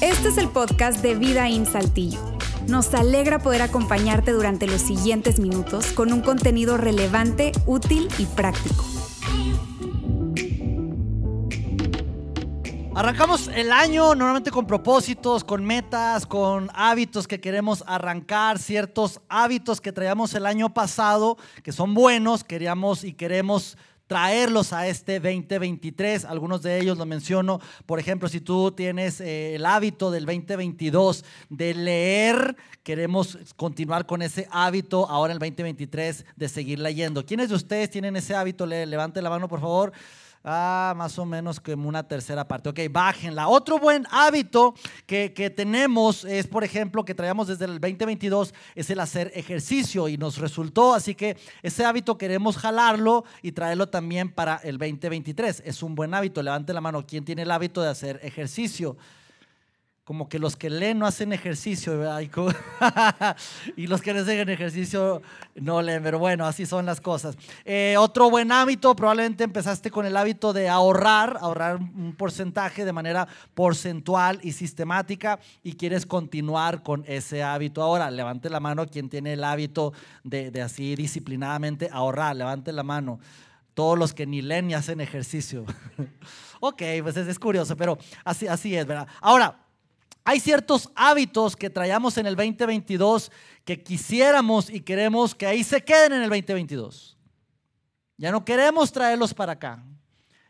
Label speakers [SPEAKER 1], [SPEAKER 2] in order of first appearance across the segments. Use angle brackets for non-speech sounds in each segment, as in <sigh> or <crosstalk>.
[SPEAKER 1] Este es el podcast de Vida en Saltillo. Nos alegra poder acompañarte durante los siguientes minutos con un contenido relevante, útil y práctico.
[SPEAKER 2] Arrancamos el año normalmente con propósitos, con metas, con hábitos que queremos arrancar, ciertos hábitos que traíamos el año pasado, que son buenos, queríamos y queremos traerlos a este 2023. Algunos de ellos lo menciono. Por ejemplo, si tú tienes eh, el hábito del 2022 de leer, queremos continuar con ese hábito ahora en el 2023 de seguir leyendo. ¿Quiénes de ustedes tienen ese hábito? levante la mano, por favor. Ah, más o menos como una tercera parte. Ok, bájenla. Otro buen hábito que, que, tenemos es, por ejemplo, que traíamos desde el 2022, es el hacer ejercicio y nos resultó. Así que ese hábito queremos jalarlo y traerlo también para el 2023. Es un buen hábito. Levante la mano. ¿Quién tiene el hábito de hacer ejercicio? Como que los que leen no hacen ejercicio, ¿verdad? <laughs> y los que no hacen ejercicio no leen, pero bueno, así son las cosas. Eh, otro buen hábito, probablemente empezaste con el hábito de ahorrar, ahorrar un porcentaje de manera porcentual y sistemática y quieres continuar con ese hábito. Ahora, levante la mano quien tiene el hábito de, de así disciplinadamente ahorrar, levante la mano. Todos los que ni leen ni hacen ejercicio. <laughs> ok, pues es, es curioso, pero así, así es, ¿verdad? Ahora, hay ciertos hábitos que traíamos en el 2022 que quisiéramos y queremos que ahí se queden en el 2022. Ya no queremos traerlos para acá.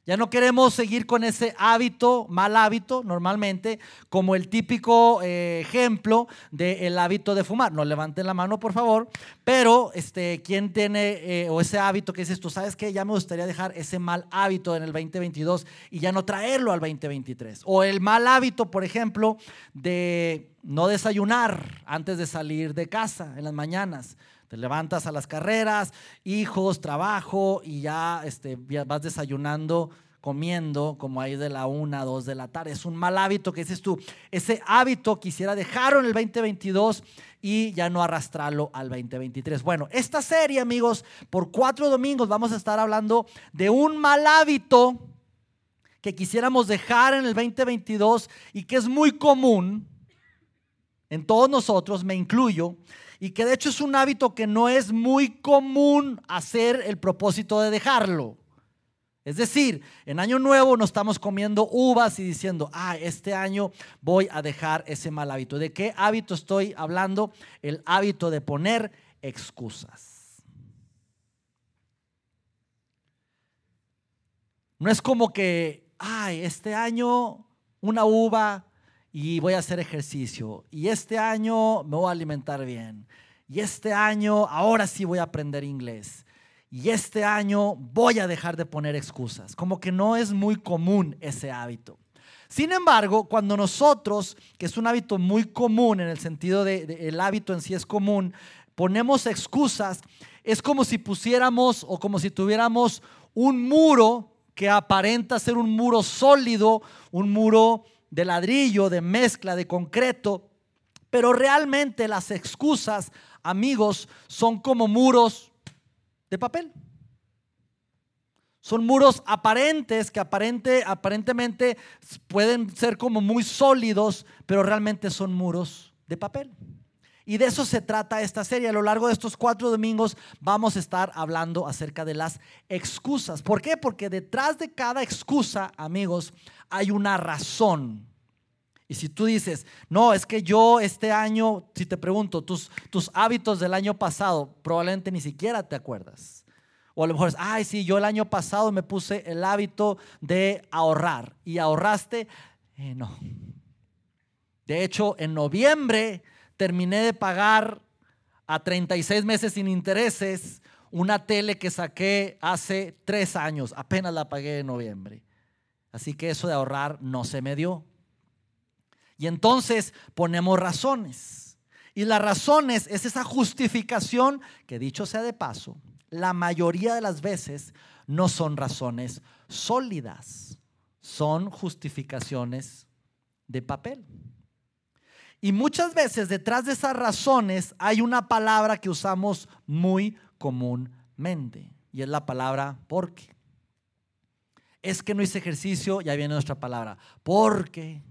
[SPEAKER 2] Ya no queremos seguir con ese hábito, mal hábito, normalmente, como el típico eh, ejemplo del hábito de fumar. No levanten la mano, por favor. Pero, este, ¿quién tiene eh, o ese hábito que dices tú? ¿Sabes qué? Ya me gustaría dejar ese mal hábito en el 2022 y ya no traerlo al 2023. O el mal hábito, por ejemplo, de no desayunar antes de salir de casa en las mañanas. Te levantas a las carreras, hijos, trabajo y ya este, vas desayunando, comiendo como ahí de la una, dos de la tarde. Es un mal hábito que dices tú. Ese hábito quisiera dejarlo en el 2022 y ya no arrastrarlo al 2023. Bueno, esta serie, amigos, por cuatro domingos vamos a estar hablando de un mal hábito que quisiéramos dejar en el 2022 y que es muy común en todos nosotros, me incluyo, y que de hecho es un hábito que no es muy común hacer el propósito de dejarlo. Es decir, en año nuevo no estamos comiendo uvas y diciendo, ah, este año voy a dejar ese mal hábito. ¿De qué hábito estoy hablando? El hábito de poner excusas. No es como que, ay, este año una uva y voy a hacer ejercicio. Y este año me voy a alimentar bien. Y este año ahora sí voy a aprender inglés. Y este año voy a dejar de poner excusas. Como que no es muy común ese hábito. Sin embargo, cuando nosotros, que es un hábito muy común en el sentido de, el hábito en sí es común, ponemos excusas, es como si pusiéramos o como si tuviéramos un muro que aparenta ser un muro sólido, un muro de ladrillo, de mezcla, de concreto, pero realmente las excusas, amigos, son como muros de papel. Son muros aparentes que aparente, aparentemente pueden ser como muy sólidos, pero realmente son muros de papel. Y de eso se trata esta serie. A lo largo de estos cuatro domingos vamos a estar hablando acerca de las excusas. ¿Por qué? Porque detrás de cada excusa, amigos, hay una razón. Y si tú dices, no, es que yo este año, si te pregunto, tus, tus hábitos del año pasado, probablemente ni siquiera te acuerdas. O a lo mejor es, ay, sí, yo el año pasado me puse el hábito de ahorrar. ¿Y ahorraste? Eh, no. De hecho, en noviembre terminé de pagar a 36 meses sin intereses una tele que saqué hace tres años. Apenas la pagué en noviembre. Así que eso de ahorrar no se me dio. Y entonces ponemos razones. Y las razones es esa justificación que dicho sea de paso, la mayoría de las veces no son razones sólidas, son justificaciones de papel. Y muchas veces detrás de esas razones hay una palabra que usamos muy comúnmente y es la palabra porque. Es que no hice ejercicio, ya viene nuestra palabra. Porque.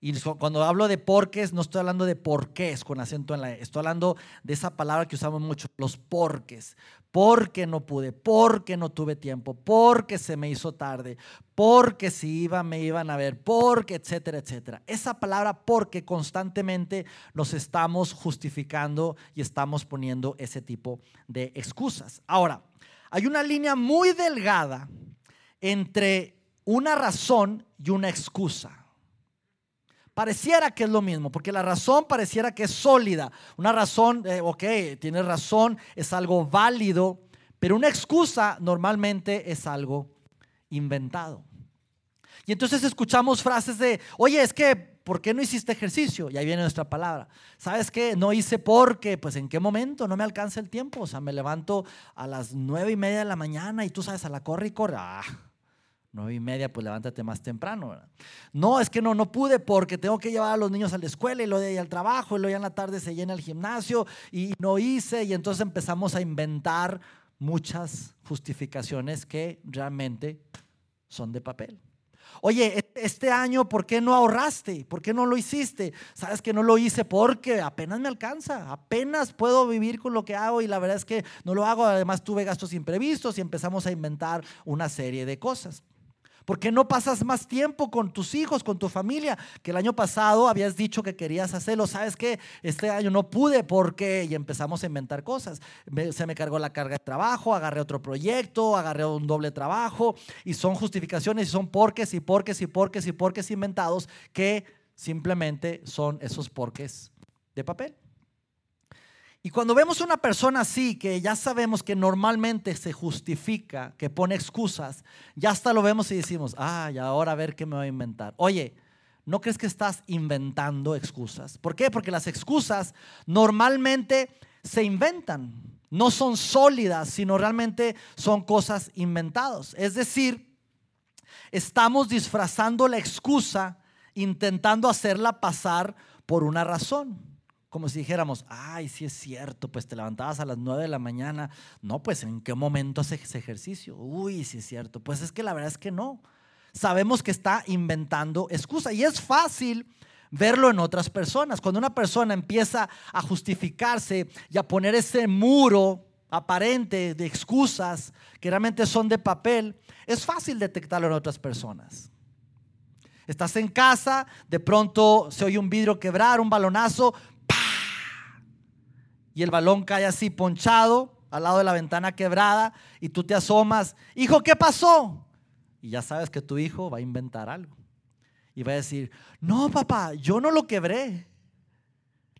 [SPEAKER 2] Y cuando hablo de porques, no estoy hablando de porqués con acento en la E. Estoy hablando de esa palabra que usamos mucho, los porques. Porque no pude, porque no tuve tiempo, porque se me hizo tarde, porque si iba me iban a ver, porque, etcétera, etcétera. Esa palabra porque constantemente nos estamos justificando y estamos poniendo ese tipo de excusas. Ahora, hay una línea muy delgada entre una razón y una excusa. Pareciera que es lo mismo, porque la razón pareciera que es sólida. Una razón, eh, ok, tienes razón, es algo válido, pero una excusa normalmente es algo inventado. Y entonces escuchamos frases de, oye, es que, ¿por qué no hiciste ejercicio? Y ahí viene nuestra palabra. ¿Sabes qué? No hice porque, pues en qué momento, no me alcanza el tiempo. O sea, me levanto a las nueve y media de la mañana y tú sabes, a la corre y corre. Ah, nueve y media, pues levántate más temprano. No, es que no, no pude porque tengo que llevar a los niños a la escuela y luego de al trabajo y luego ya en la tarde se llena el gimnasio y no hice y entonces empezamos a inventar muchas justificaciones que realmente son de papel. Oye, e-, este año, ¿por qué no ahorraste? ¿Por qué no lo hiciste? Sabes que no lo hice porque apenas me alcanza, apenas puedo vivir con lo que hago y la verdad es que no lo hago. Además, tuve gastos imprevistos y empezamos a inventar una serie de cosas. ¿Por qué no pasas más tiempo con tus hijos, con tu familia? Que el año pasado habías dicho que querías hacerlo. ¿Sabes qué? Este año no pude porque y empezamos a inventar cosas. se me cargó la carga de trabajo, agarré otro proyecto, agarré un doble trabajo y son justificaciones y son porques y porques y porques y porques inventados que simplemente son esos porques de papel. Y cuando vemos una persona así, que ya sabemos que normalmente se justifica, que pone excusas, ya hasta lo vemos y decimos, ah, ahora a ver qué me voy a inventar. Oye, ¿no crees que estás inventando excusas? ¿Por qué? Porque las excusas normalmente se inventan, no son sólidas, sino realmente son cosas inventadas. Es decir, estamos disfrazando la excusa intentando hacerla pasar por una razón como si dijéramos, ay, sí es cierto, pues te levantabas a las 9 de la mañana. No, pues ¿en qué momento haces ejercicio? Uy, sí es cierto. Pues es que la verdad es que no. Sabemos que está inventando excusa y es fácil verlo en otras personas. Cuando una persona empieza a justificarse y a poner ese muro aparente de excusas que realmente son de papel, es fácil detectarlo en otras personas. Estás en casa, de pronto se oye un vidrio quebrar, un balonazo, y el balón cae así ponchado al lado de la ventana quebrada y tú te asomas, hijo, ¿qué pasó? Y ya sabes que tu hijo va a inventar algo. Y va a decir, no, papá, yo no lo quebré.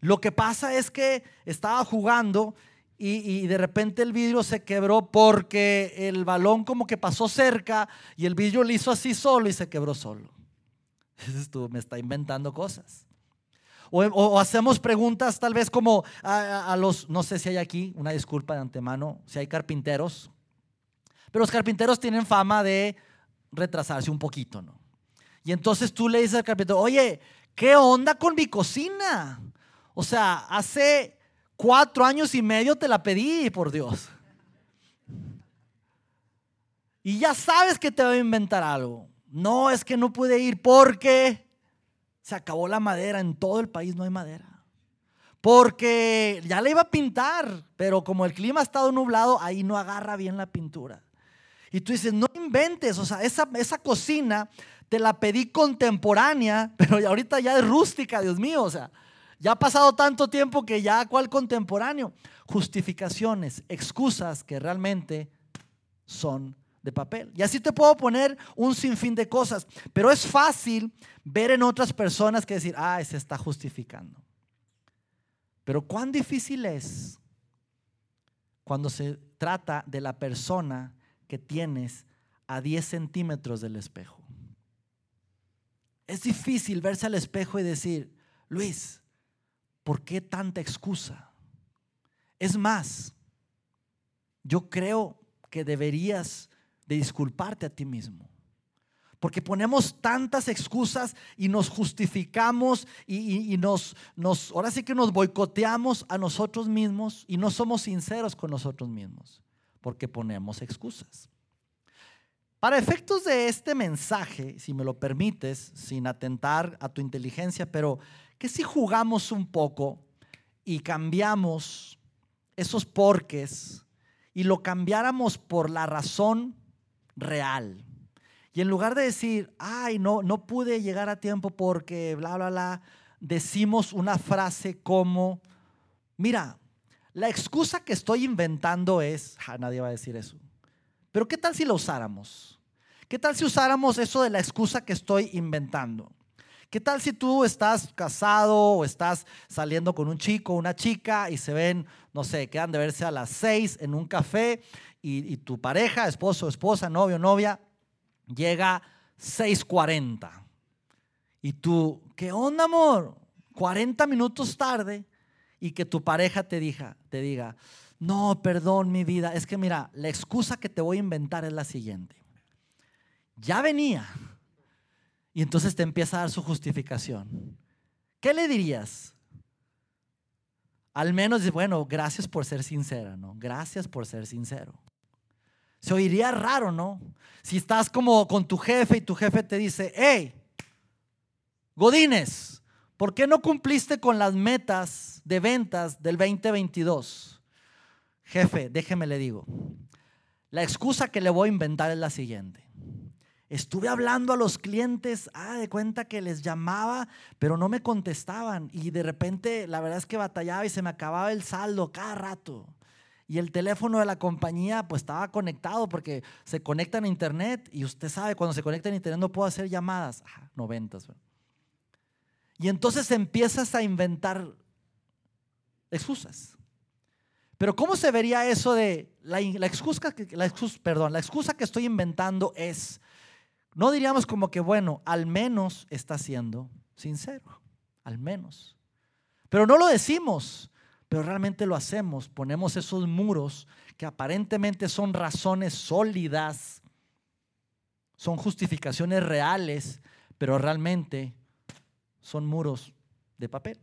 [SPEAKER 2] Lo que pasa es que estaba jugando y, de repente el vidrio se quebró porque el balón como que pasó cerca y el vidrio lo hizo así solo y se quebró solo. <laughs> Dices tú, me está inventando cosas. O, hacemos preguntas tal vez como a, los, no sé si hay aquí, una disculpa de antemano, si hay carpinteros, pero los carpinteros tienen fama de retrasarse un poquito, ¿no? Y entonces tú le dices al carpintero, oye, ¿qué onda con mi cocina? O sea, hace cuatro años y medio te la pedí, por Dios. Y ya sabes que te va a inventar algo. No, es que no pude ir porque se acabó la madera, en todo el país no hay madera. Porque ya le iba a pintar, pero como el clima ha estado nublado, ahí no agarra bien la pintura. Y tú dices, no inventes, o sea, esa, esa cocina te la pedí contemporánea, <laughs> pero ahorita ya es rústica, Dios mío, o sea, ya ha pasado tanto tiempo que ya cuál contemporáneo. Justificaciones, excusas que realmente son de papel. Y así te puedo poner un sinfín de cosas, pero es fácil ver en otras personas que decir, ah, se está justificando. Pero cuán difícil es cuando se trata de la persona que tienes a 10 centímetros del espejo. Es difícil verse al espejo y decir, Luis, ¿por qué tanta excusa? Es más, yo creo que deberías de disculparte a ti mismo. Porque ponemos tantas excusas y nos justificamos y, nos, nos, ahora sí que nos boicoteamos a nosotros mismos y no somos sinceros con nosotros mismos, porque ponemos excusas. Para efectos de este mensaje, si me lo permites, sin atentar a tu inteligencia, pero que si jugamos un poco y cambiamos esos porques y lo cambiáramos por la razón real. Y en lugar de decir, ay, no, no pude llegar a tiempo porque bla, bla, bla, decimos una frase como, mira, la excusa que estoy inventando es, nadie va a decir eso, pero ¿qué tal si lo usáramos? ¿Qué tal si usáramos eso de la excusa que estoy inventando? ¿Qué tal si tú estás casado o estás saliendo con un chico o una chica y se ven, no sé, quedan de verse a las seis en un café y, y tu pareja, esposo, esposa, novio, novia, llega 6.40 y tú, ¿qué onda, amor? 40 minutos tarde y que tu pareja te diga, te diga, no, perdón mi vida, es que mira, la excusa que te voy a inventar es la siguiente. Ya venía y entonces te empieza a dar su justificación. ¿Qué le dirías? Al menos, bueno, gracias por ser sincera, ¿no? Gracias por ser sincero. Se oiría raro, ¿no? Si estás como con tu jefe y tu jefe te dice, hey, Godines, ¿por qué no cumpliste con las metas de ventas del 2022? Jefe, déjeme le digo, la excusa que le voy a inventar es la siguiente. Estuve hablando a los clientes, ah, de cuenta que les llamaba, pero no me contestaban. Y de repente, la verdad es que batallaba y se me acababa el saldo cada rato. Y el teléfono de la compañía, pues estaba conectado porque se conecta a internet. Y usted sabe, cuando se conecta a internet no puedo hacer llamadas. Ah, noventas. Y entonces empiezas a inventar excusas. Pero ¿cómo se vería eso de la, excusa, la excusa, perdón, la excusa que estoy inventando es no diríamos como que, bueno, al menos está siendo sincero, al menos. Pero no lo decimos, pero realmente lo hacemos. Ponemos esos muros que aparentemente son razones sólidas, son justificaciones reales, pero realmente son muros de papel.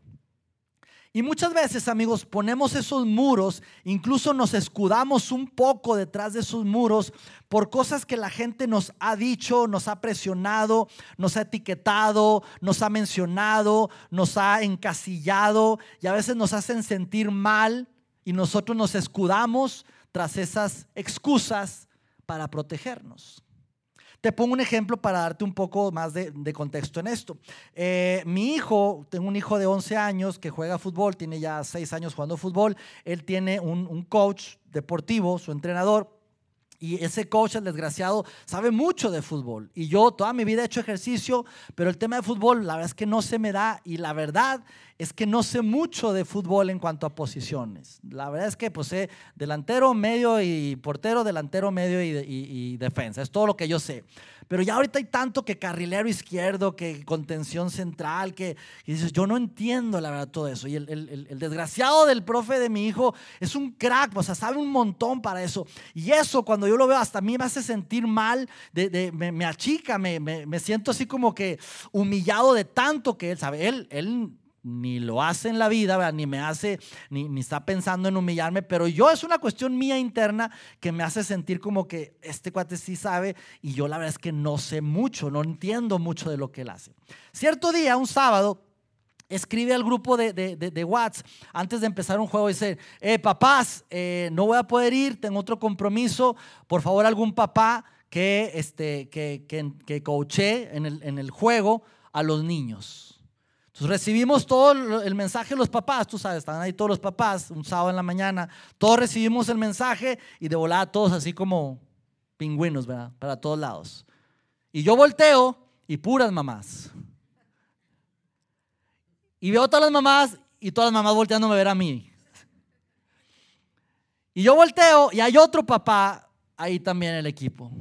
[SPEAKER 2] Y muchas veces, amigos, ponemos esos muros, incluso nos escudamos un poco detrás de esos muros por cosas que la gente nos ha dicho, nos ha presionado, nos ha etiquetado, nos ha mencionado, nos ha encasillado y a veces nos hacen sentir mal y nosotros nos escudamos tras esas excusas para protegernos. Te pongo un ejemplo para darte un poco más de, contexto en esto. Eh, mi hijo, tengo un hijo de 11 años que juega fútbol, tiene ya 6 años jugando fútbol. Él tiene un, un coach deportivo, su entrenador, y ese coach, el desgraciado, sabe mucho de fútbol. Y yo toda mi vida he hecho ejercicio, pero el tema de fútbol, la verdad es que no se me da. Y la verdad es que no sé mucho de fútbol en cuanto a posiciones. La verdad es que pues sé delantero, medio y portero, delantero, medio y, defensa. Es todo lo que yo sé. Pero ya ahorita hay tanto que carrilero izquierdo, que contención central, que dices, yo no entiendo la verdad todo eso. Y el, desgraciado del profe de mi hijo es un crack, o sea, sabe un montón para eso. Y eso cuando yo lo veo hasta a mí me hace sentir mal, de, me, achica, me, me, siento así como que humillado de tanto que él sabe. Él ni lo hace en la vida, ni me hace, ni, ni, está pensando en humillarme, pero yo es una cuestión mía interna que me hace sentir como que este cuate sí sabe y yo la verdad es que no sé mucho, no entiendo mucho de lo que él hace. Cierto día, un sábado, escribe al grupo de, de, de, WhatsApp antes de empezar un juego dice, eh, papás, eh, no voy a poder ir, tengo otro compromiso, por favor algún papá que, este, que, que, que en el, en el juego a los niños. Entonces recibimos todo el mensaje de los papás, tú sabes, estaban ahí todos los papás, un sábado en la mañana, todos recibimos el mensaje y de volada todos así como pingüinos, ¿verdad? Para todos lados. Y yo volteo y puras mamás. Y veo a todas las mamás y todas las mamás volteándome a ver a mí. Y yo volteo y hay otro papá ahí también en el equipo.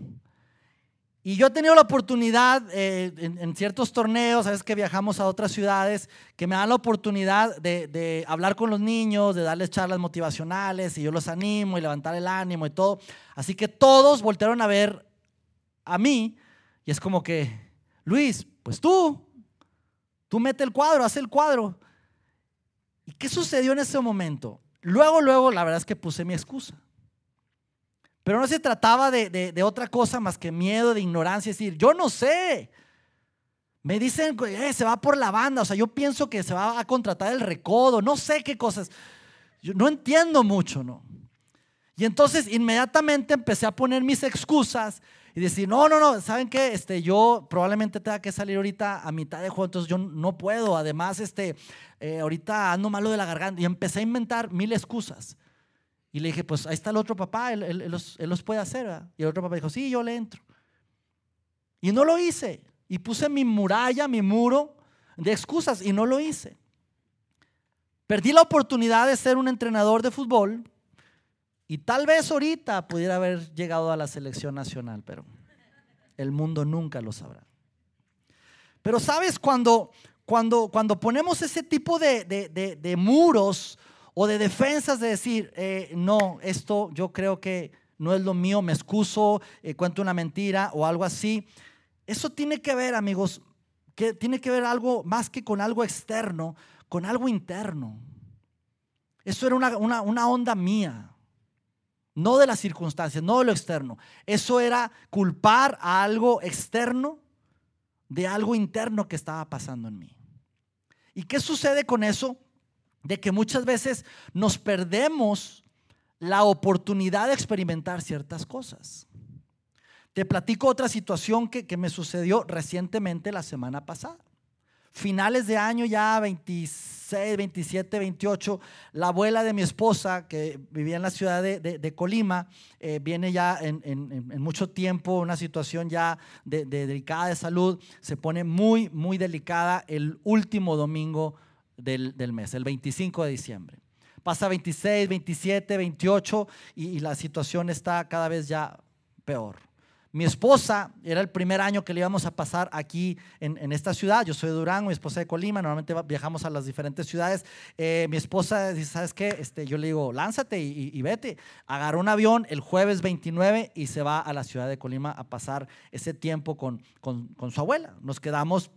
[SPEAKER 2] Y yo he tenido la oportunidad eh, en, ciertos torneos, sabes que viajamos a otras ciudades, que me dan la oportunidad de, hablar con los niños, de darles charlas motivacionales, y yo los animo y levantar el ánimo y todo. Así que todos voltearon a ver a mí, y es como que, Luis, pues tú, tú mete el cuadro, haz el cuadro. ¿Y qué sucedió en ese momento? Luego, luego, la verdad es que puse mi excusa. Pero no se trataba de, otra cosa más que miedo, de ignorancia, es decir, yo no sé. Me dicen, eh, se va por la banda, o sea, yo pienso que se va a contratar el recodo, no sé qué cosas. Yo no entiendo mucho, ¿no? Y entonces inmediatamente empecé a poner mis excusas y decir, no, no, no, ¿saben qué? Este, yo probablemente tenga que salir ahorita a mitad de juego, entonces yo no puedo. Además, este, eh, ahorita ando malo de la garganta. Y empecé a inventar mil excusas. Y le dije, pues ahí está el otro papá, él, los, puede hacer. Y el otro papá dijo, sí, yo le entro. Y no lo hice. Y puse mi muralla, mi muro de excusas y no lo hice. Perdí la oportunidad de ser un entrenador de fútbol y tal vez ahorita pudiera haber llegado a la selección nacional, pero el mundo nunca lo sabrá. Pero sabes, cuando, cuando, cuando ponemos ese tipo de, de muros o de defensas de decir, eh, no, esto yo creo que no es lo mío, me excuso, eh, cuento una mentira o algo así. Eso tiene que ver, amigos, que tiene que ver algo más que con algo externo, con algo interno. Eso era una, una, una onda mía, no de las circunstancias, no de lo externo. Eso era culpar a algo externo de algo interno que estaba pasando en mí. ¿Y qué sucede con eso? De que muchas veces nos perdemos la oportunidad de experimentar ciertas cosas. Te platico otra situación que, me sucedió recientemente la semana pasada. Finales de año ya 26, 27, 28, la abuela de mi esposa, que vivía en la ciudad de, Colima, eh, viene ya en, mucho tiempo, una situación ya de, delicada de salud, se pone muy, muy delicada el último domingo del, mes, el 25 de diciembre. Pasa 26, 27, 28 y, la situación está cada vez ya peor. Mi esposa, era el primer año que le íbamos a pasar aquí en, esta ciudad. Yo soy de Durango, mi esposa de Colima. Normalmente viajamos a las diferentes ciudades. Eh, mi esposa dice, ¿sabes qué? Este, yo le digo, lánzate y, vete. Agarró un avión el jueves 29 y se va a la ciudad de Colima a pasar ese tiempo con, con, con su abuela. Nos quedamos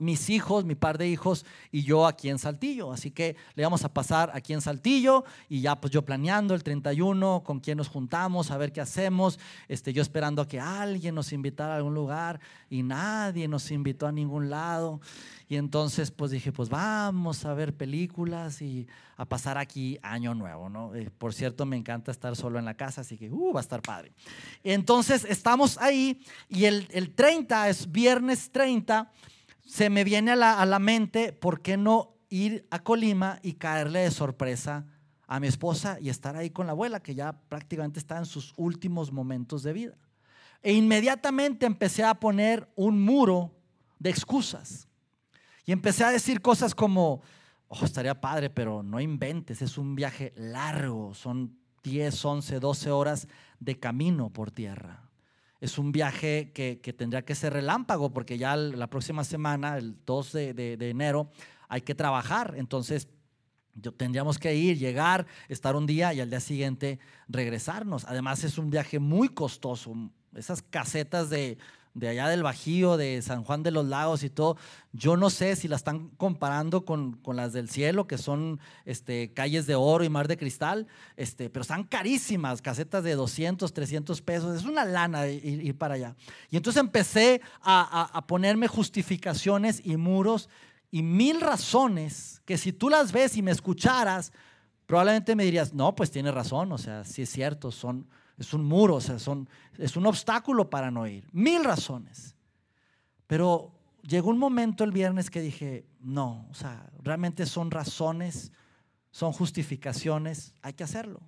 [SPEAKER 2] mis hijos, mi par de hijos y yo aquí en Saltillo. Así que le vamos a pasar aquí en Saltillo y ya pues yo planeando el 31, con quién nos juntamos, a ver qué hacemos. Este, yo esperando a que alguien nos invitara a algún lugar y nadie nos invitó a ningún lado. Y entonces pues dije, pues vamos a ver películas y a pasar aquí año nuevo, ¿no? Eh, por cierto, me encanta estar solo en la casa, así que uh, va a estar padre. Entonces estamos ahí y el, el 30 es viernes 30 se me viene a la, mente, ¿por qué no ir a Colima y caerle de sorpresa a mi esposa y estar ahí con la abuela, que ya prácticamente está en sus últimos momentos de vida? E inmediatamente empecé a poner un muro de excusas. Y empecé a decir cosas como, oh, estaría padre, pero no inventes, es un viaje largo, son 10, 11, 12 horas de camino por tierra es un viaje que, tendría que ser relámpago porque ya la próxima semana, el 2 de, enero, hay que trabajar. Entonces, tendríamos que ir, llegar, estar un día y al día siguiente regresarnos. Además, es un viaje muy costoso. Esas casetas de de allá del Bajío, de San Juan de los Lagos y todo, yo no sé si la están comparando con, las del cielo, que son este, calles de oro y mar de cristal, este, pero están carísimas, casetas de 200, 300 pesos, es una lana ir, para allá. Y entonces empecé a, a ponerme justificaciones y muros y mil razones que si tú las ves y me escucharas, probablemente me dirías, no, pues tiene razón, o sea, sí es cierto, son es un muro, o sea, son, es un obstáculo para no ir. Mil razones. Pero llegó un momento el viernes que dije, no, o sea, realmente son razones, son justificaciones, hay que hacerlo.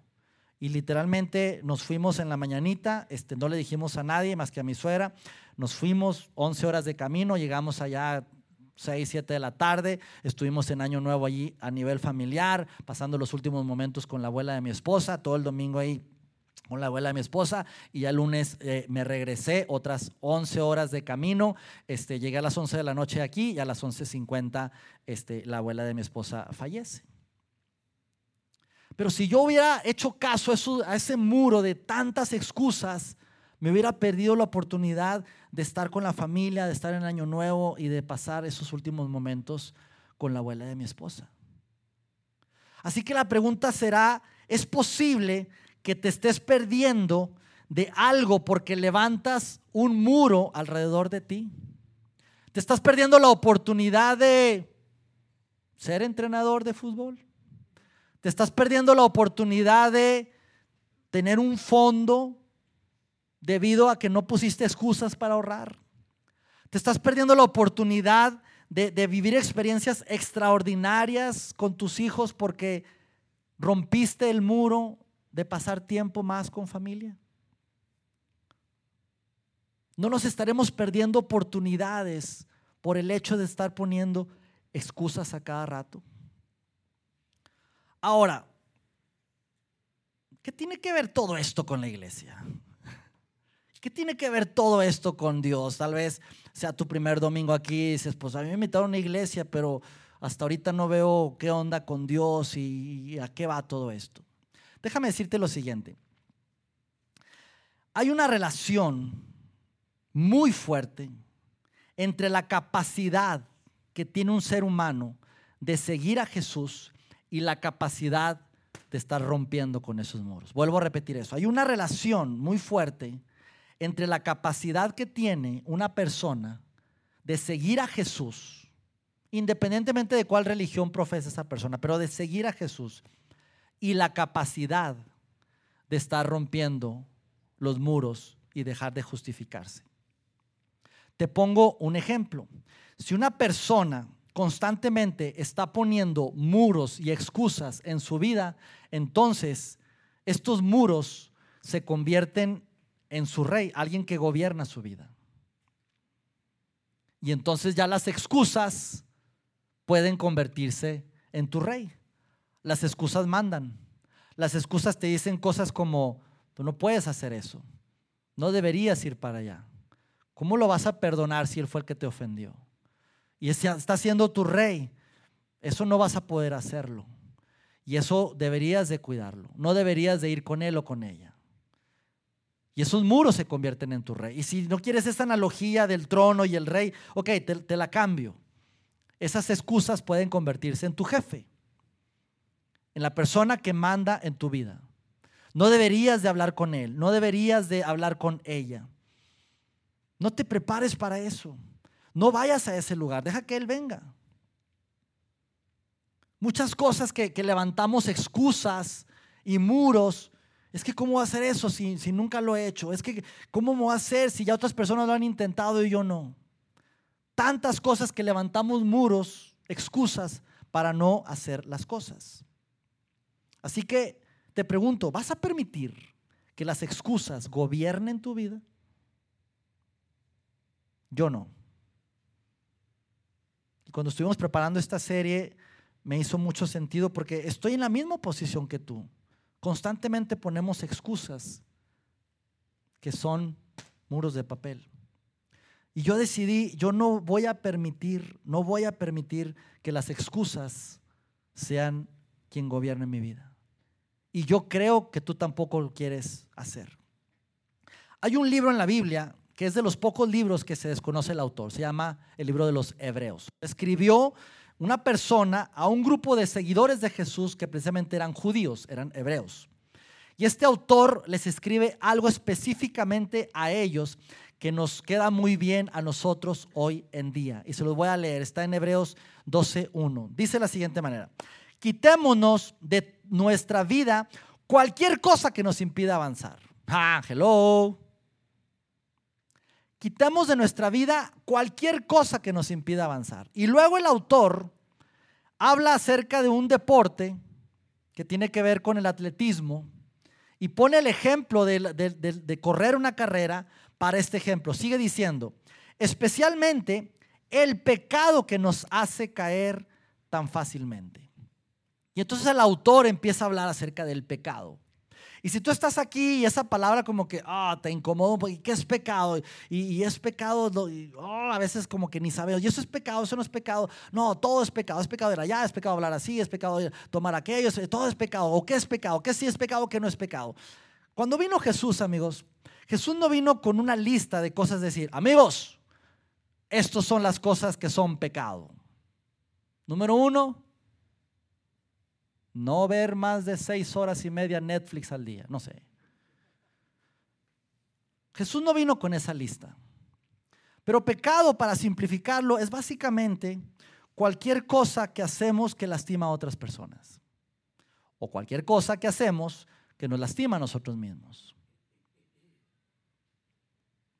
[SPEAKER 2] Y literalmente nos fuimos en la mañanita, este, no le dijimos a nadie más que a mi suegra, nos fuimos 11 horas de camino, llegamos allá 6, 7 de la tarde, estuvimos en Año Nuevo allí a nivel familiar, pasando los últimos momentos con la abuela de mi esposa, todo el domingo ahí con la abuela de mi esposa y ya lunes eh, me regresé otras 11 horas de camino. Este, llegué a las 11 de la noche aquí y a las 11.50 este, la abuela de mi esposa fallece. Pero si yo hubiera hecho caso a, ese muro de tantas excusas, me hubiera perdido la oportunidad de estar con la familia, de estar en Año Nuevo y de pasar esos últimos momentos con la abuela de mi esposa. Así que la pregunta será, ¿es posible que te estés perdiendo de algo porque levantas un muro alrededor de ti. Te estás perdiendo la oportunidad de ser entrenador de fútbol. Te estás perdiendo la oportunidad de tener un fondo debido a que no pusiste excusas para ahorrar. Te estás perdiendo la oportunidad de, de, vivir experiencias extraordinarias con tus hijos porque rompiste el muro de pasar tiempo más con familia. No nos estaremos perdiendo oportunidades por el hecho de estar poniendo excusas a cada rato. Ahora, ¿qué tiene que ver todo esto con la iglesia? ¿Qué tiene que ver todo esto con Dios? Tal vez sea tu primer domingo aquí y dices, pues a mí me invitaron a una iglesia, pero hasta ahorita no veo qué onda con Dios y a qué va todo esto. Déjame decirte lo siguiente. Hay una relación muy fuerte entre la capacidad que tiene un ser humano de seguir a Jesús y la capacidad de estar rompiendo con esos muros. Vuelvo a repetir eso. Hay una relación muy fuerte entre la capacidad que tiene una persona de seguir a Jesús, independientemente de cuál religión profesa esa persona, pero de seguir a Jesús y la capacidad de estar rompiendo los muros y dejar de justificarse. Te pongo un ejemplo. Si una persona constantemente está poniendo muros y excusas en su vida, entonces estos muros se convierten en su rey, alguien que gobierna su vida. Y entonces ya las excusas pueden convertirse en tu rey. Las excusas mandan. Las excusas te dicen cosas como, tú no puedes hacer eso, no deberías ir para allá. ¿Cómo lo vas a perdonar si Él fue el que te ofendió? Y está siendo tu rey. Eso no vas a poder hacerlo. Y eso deberías de cuidarlo. No deberías de ir con Él o con ella. Y esos muros se convierten en tu rey. Y si no quieres esa analogía del trono y el rey, ok, te, te la cambio. Esas excusas pueden convertirse en tu jefe, en la persona que manda en tu vida. No deberías de hablar con él, no deberías de hablar con ella. No te prepares para eso. No vayas a ese lugar, deja que Él venga. Muchas cosas que, levantamos excusas y muros. Es que ¿cómo a hacer eso si, si nunca lo he hecho? Es que ¿cómo voy a hacer si ya otras personas lo han intentado y yo no? Tantas cosas que levantamos muros, excusas para no hacer las cosas. Así que te pregunto, ¿vas a permitir que las excusas gobiernen tu vida? Yo no. Y cuando estuvimos preparando esta serie, me hizo mucho sentido porque estoy en la misma posición que tú. Constantemente ponemos excusas que son muros de papel. Y yo decidí, yo no voy a permitir, no voy a permitir que las excusas sean quien gobierne mi vida. Y yo creo que tú tampoco lo quieres hacer. Hay un libro en la Biblia que es de los pocos libros que se desconoce el autor. Se llama el libro de los Hebreos. Escribió una persona a un grupo de seguidores de Jesús que precisamente eran judíos, eran hebreos. Y este autor les escribe algo específicamente a ellos que nos queda muy bien a nosotros hoy en día. Y se los voy a leer, está en Hebreos 12.1. Dice de la siguiente manera, quitémonos de nuestra vida cualquier cosa que nos impida avanzar. Ah, hello. Quitamos de nuestra vida cualquier cosa que nos impida avanzar. Y luego el autor habla acerca de un deporte que tiene que ver con el atletismo y pone el ejemplo de, de, correr una carrera para este ejemplo. Sigue diciendo, especialmente el pecado que nos hace caer tan fácilmente. Y entonces el autor empieza a hablar acerca del pecado. Y si tú estás aquí y esa palabra como que ah, te incomoda poco, ¿qué es pecado? Y, es pecado, oh, a veces como que ni sabemos, y eso es pecado, eso no es pecado. No, todo es pecado, es pecado ir allá, es pecado hablar así, es pecado tomar aquello, todo es pecado. ¿O qué es pecado? ¿Qué sí es pecado, qué no es pecado? Cuando vino Jesús, amigos, Jesús no vino con una lista de cosas, decir, amigos, estas son las cosas que son pecado. Número uno, No ver más de seis horas y media Netflix al día, no sé. Jesús no vino con esa lista. Pero pecado, para simplificarlo, es básicamente cualquier cosa que hacemos que lastima a otras personas. O cualquier cosa que hacemos que nos lastima a nosotros mismos.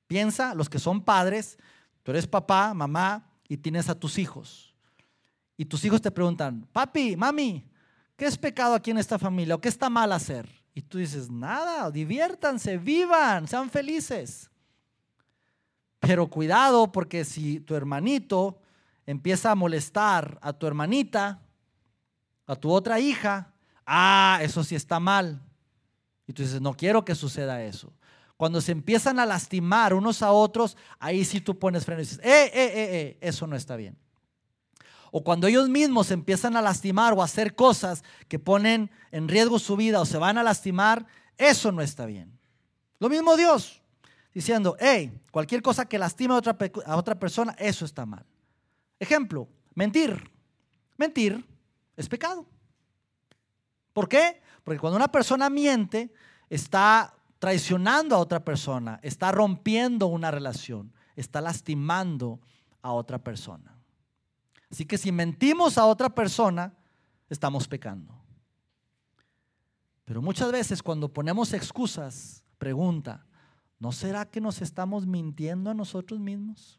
[SPEAKER 2] Piensa, los que son padres, tú eres papá, mamá y tienes a tus hijos. Y tus hijos te preguntan, papi, mami, ¿qué es pecado aquí en esta familia? ¿O qué está mal hacer? Y tú dices, nada, diviértanse, vivan, sean felices. Pero cuidado porque si tu hermanito empieza a molestar a tu hermanita, a tu otra hija, ah, eso sí está mal. Y tú dices, no quiero que suceda eso. Cuando se empiezan a lastimar unos a otros, ahí sí tú pones freno y dices, eh, eh, eh, eh, eso no está bien. O cuando ellos mismos empiezan a lastimar o a hacer cosas que ponen en riesgo su vida o se van a lastimar, eso no está bien. Lo mismo Dios diciendo, hey, cualquier cosa que lastime a otra, a otra persona, eso está mal. Ejemplo, mentir. Mentir es pecado. ¿Por qué? Porque cuando una persona miente, está traicionando a otra persona, está rompiendo una relación, está lastimando a otra persona. Así que si mentimos a otra persona, estamos pecando. Pero muchas veces cuando ponemos excusas, pregunta, ¿No será que nos estamos mintiendo a nosotros mismos?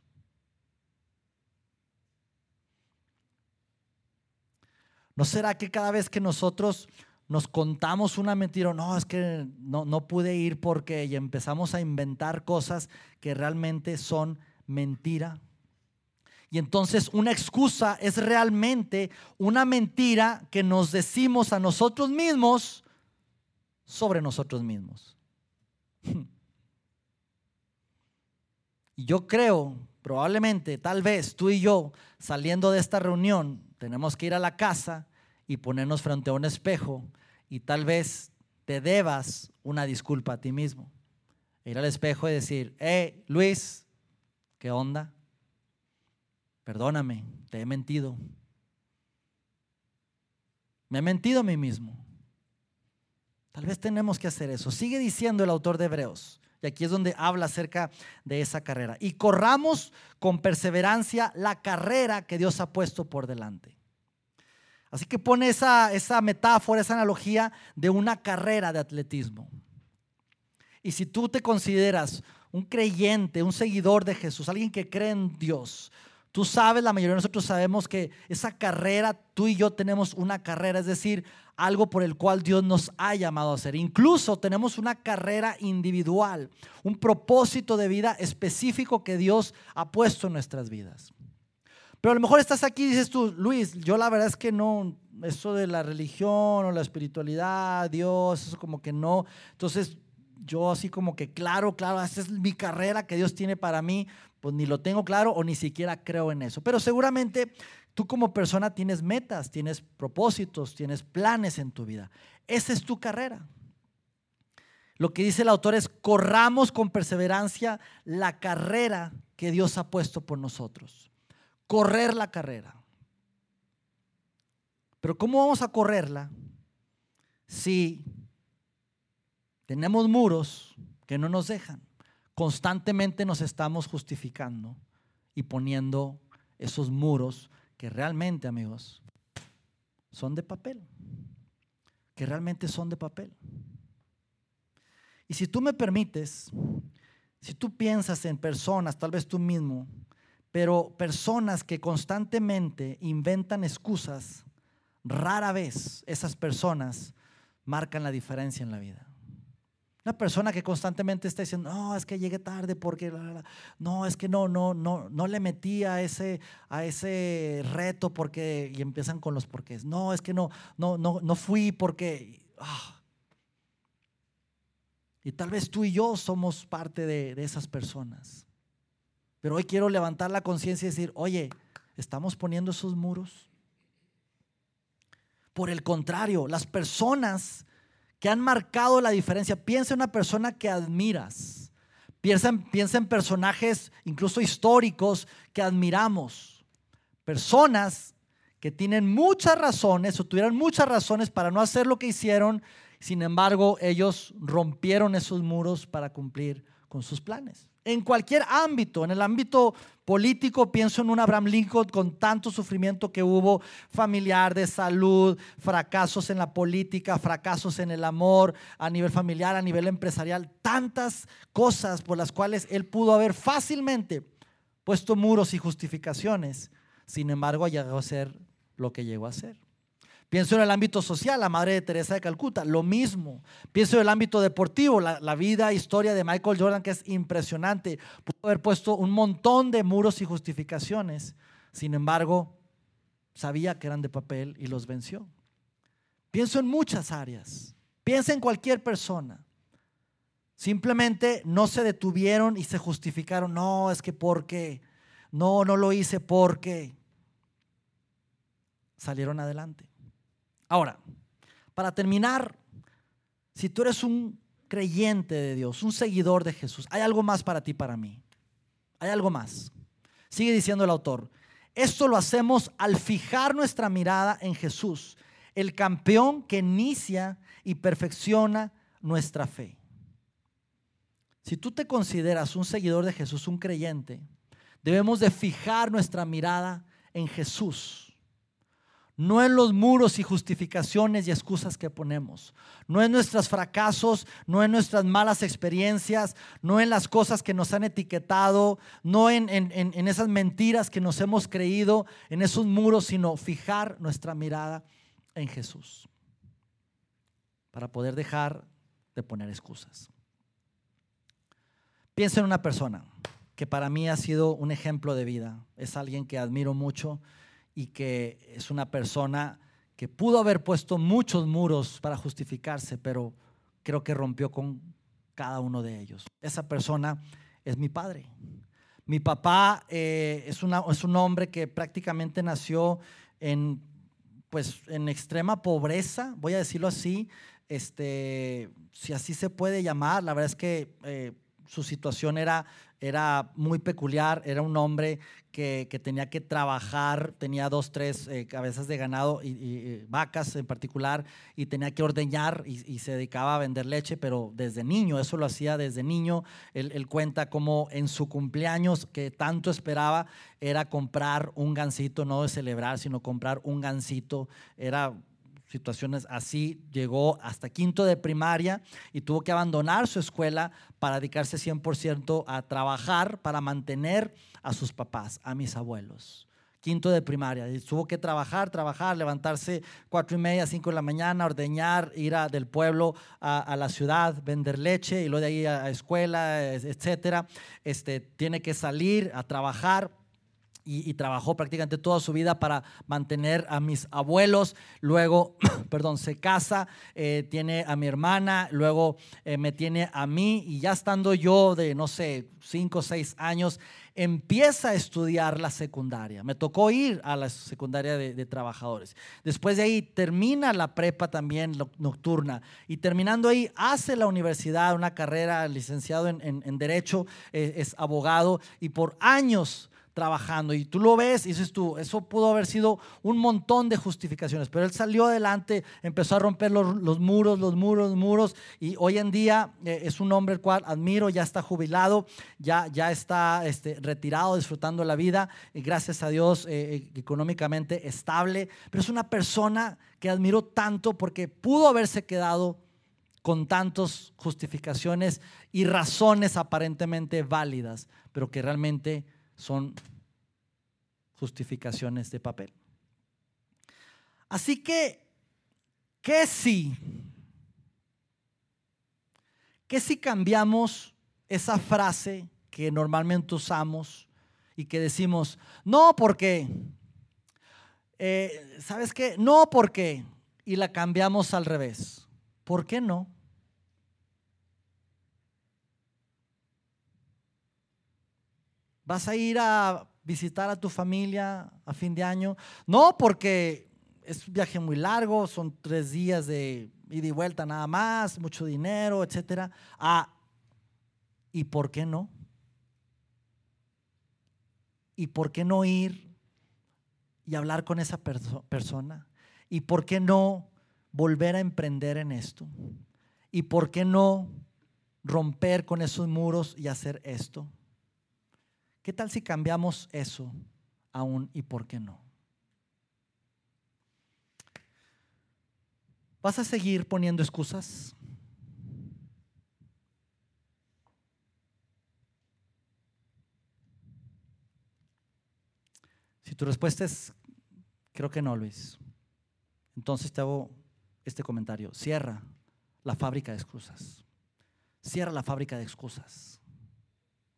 [SPEAKER 2] ¿No será que cada vez que nosotros nos contamos una mentira, no, es que no, no pude ir porque y empezamos a inventar cosas que realmente son mentira? Y entonces una excusa es realmente una mentira que nos decimos a nosotros mismos sobre nosotros mismos. <laughs> Y yo creo, probablemente, tal vez tú y yo, saliendo de esta reunión, tenemos que ir a la casa y ponernos frente a un espejo y tal vez te debas una disculpa a ti mismo. Ir al espejo y decir, hey, Luis, ¿qué onda? Perdóname, te he mentido. Me he mentido a mí mismo. Tal vez tenemos que hacer eso. Sigue diciendo el autor de Hebreos. Y aquí es donde habla acerca de esa carrera. Y corramos con perseverancia la carrera que Dios ha puesto por delante. Así que pone esa, esa metáfora, esa analogía de una carrera de atletismo. Y si tú te consideras un creyente, un seguidor de Jesús, alguien que cree en Dios, tú sabes, la mayoría de nosotros sabemos que esa carrera, tú y yo tenemos una carrera, es decir, algo por el cual Dios nos ha llamado a hacer. Incluso tenemos una carrera individual, un propósito de vida específico que Dios ha puesto en nuestras vidas. Pero a lo mejor estás aquí y dices tú, Luis, yo la verdad es que no, eso de la religión o la espiritualidad, Dios, eso como que no. Entonces, yo así como que, claro, claro, esa es mi carrera que Dios tiene para mí, pues ni lo tengo claro o ni siquiera creo en eso. Pero seguramente Tú como persona tienes metas, tienes propósitos, tienes planes en tu vida. Esa es tu carrera. Lo que dice el autor es, corramos con perseverancia la carrera que Dios ha puesto por nosotros. Correr la carrera. Pero ¿cómo vamos a correrla si tenemos muros que no nos dejan? Constantemente nos estamos justificando y poniendo esos muros que realmente, amigos, son de papel. Que realmente son de papel. Y si tú me permites, si tú piensas en personas, tal vez tú mismo, pero personas que constantemente inventan excusas, rara vez esas personas marcan la diferencia en la vida. Una persona que constantemente está diciendo, no, es que llegué tarde porque, no, es que no, no, no, no le metí a ese, a ese reto porque, y empiezan con los porqués. No, es que no, no, no, no fui porque, ah". Y tal vez tú y yo somos parte de, de esas personas. Pero hoy quiero levantar la conciencia y decir, oye, ¿estamos poniendo esos muros? Por el contrario, las personas que han marcado la diferencia. Piensa en una persona que admiras. Piensa en, personajes incluso históricos que admiramos. Personas que tienen muchas razones o tuvieran muchas razones para no hacer lo que hicieron, sin embargo ellos rompieron esos muros para cumplir con sus planes. En cualquier ámbito, en el ámbito político, pienso en un Abraham Lincoln con tanto sufrimiento que hubo familiar, de salud, fracasos en la política, fracasos en el amor, a nivel familiar, a nivel empresarial, tantas cosas por las cuales él pudo haber fácilmente puesto muros y justificaciones. Sin embargo, llegó a ser lo que llegó a ser. Pienso en el ámbito social, la madre de Teresa de Calcuta, lo mismo. Pienso en el ámbito deportivo, la, la vida, historia de Michael Jordan, que es impresionante. Pudo haber puesto un montón de muros y justificaciones. Sin embargo, sabía que eran de papel y los venció. Pienso en muchas áreas. Piensa en cualquier persona. Simplemente no se detuvieron y se justificaron. No, es que porque. No, no lo hice porque. Salieron adelante. Ahora, para terminar, si tú eres un creyente de Dios, un seguidor de Jesús, hay algo más para ti, para mí. Hay algo más. Sigue diciendo el autor. Esto lo hacemos al fijar nuestra mirada en Jesús, el campeón que inicia y perfecciona nuestra fe. Si tú te consideras un seguidor de Jesús, un creyente, debemos de fijar nuestra mirada en Jesús no en los muros y justificaciones y excusas que ponemos, no en nuestros fracasos, no en nuestras malas experiencias, no en las cosas que nos han etiquetado, no en, esas mentiras que nos hemos creído, en esos muros, sino fijar nuestra mirada en Jesús para poder dejar de poner excusas. Piensa en una persona que para mí ha sido un ejemplo de vida, es alguien que admiro mucho y que es una persona que pudo haber puesto muchos muros para justificarse, pero creo que rompió con cada uno de ellos. Esa persona es mi padre. Mi papá eh, es, una, es un hombre que prácticamente nació en, pues, en extrema pobreza, voy a decirlo así, este, si así se puede llamar. La verdad es que eh, su situación era, era muy peculiar, era un hombre que, tenía que trabajar, tenía dos, tres eh, cabezas de ganado y, vacas en particular, y tenía que ordeñar y, se dedicaba a vender leche, pero desde niño, eso lo hacía desde niño. Él, cuenta cómo en su cumpleaños, que tanto esperaba, era comprar un gansito, no de celebrar, sino comprar un gansito. Era situaciones así, llegó hasta quinto de primaria y tuvo que abandonar su escuela para dedicarse 100% a trabajar, para mantener a sus papás, a mis abuelos. Quinto de primaria. Y tuvo que trabajar, trabajar, levantarse cuatro y media, cinco de la mañana, ordeñar, ir del pueblo a, la ciudad, vender leche y luego de ahí a, a escuela, etcétera. Este, tiene que salir a trabajar y, trabajó prácticamente toda su vida para mantener a mis abuelos. Luego, <clears throat> perdón, se casa, eh, tiene a mi hermana, luego eh, me tiene a mí y ya estando yo de, no sé, cinco o seis años, empieza a estudiar la secundaria. Me tocó ir a la secundaria de, trabajadores. Después de ahí termina la prepa también nocturna y terminando ahí hace la universidad, una carrera licenciado en, Derecho, eh, es abogado y por años trabajando. Y tú lo ves y dices tú, eso pudo haber sido un montón de justificaciones, pero él salió adelante, empezó a romper los, muros, los muros, los muros, y hoy en día eh, es un hombre el cual admiro, ya está jubilado, ya, ya está este, retirado, disfrutando la vida, y gracias a Dios eh, eh, económicamente estable, pero es una persona que admiro tanto porque pudo haberse quedado con tantas justificaciones y razones aparentemente válidas, pero que realmente son justificaciones de papel. Así que, ¿qué si? ¿Qué si cambiamos esa frase que normalmente usamos y que decimos, no porque, eh, ¿sabes qué? No porque, y la cambiamos al revés. ¿Por qué no? ¿Vas a ir a visitar a tu familia a fin de año? No, porque es un viaje muy largo, son tres días de ida y vuelta nada más, mucho dinero, etc. Ah, ¿y por qué no? ¿Y por qué no ir y hablar con esa persona? ¿Y por qué no volver a emprender en esto? ¿Y por qué no romper con esos muros y hacer esto? ¿Qué tal si cambiamos eso aún y por qué no? ¿Vas a seguir poniendo excusas? Si tu respuesta es, creo que no, Luis, entonces te hago este comentario. Cierra la fábrica de excusas. Cierra la fábrica de excusas.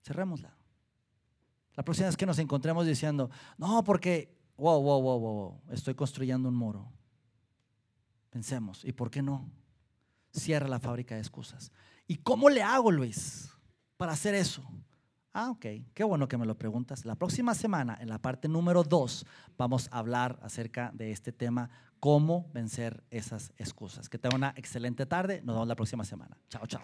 [SPEAKER 2] Cerrémosla. La próxima vez que nos encontremos diciendo, no, porque, wow, wow, wow, wow, estoy construyendo un muro. Pensemos, ¿y por qué no? Cierra la fábrica de excusas. ¿Y cómo le hago, Luis, para hacer eso? Ah, ok, qué bueno que me lo preguntas. La próxima semana, en la parte número dos, vamos a hablar acerca de este tema, cómo vencer esas excusas. Que tenga una excelente tarde. Nos vemos la próxima semana. Chao, chao.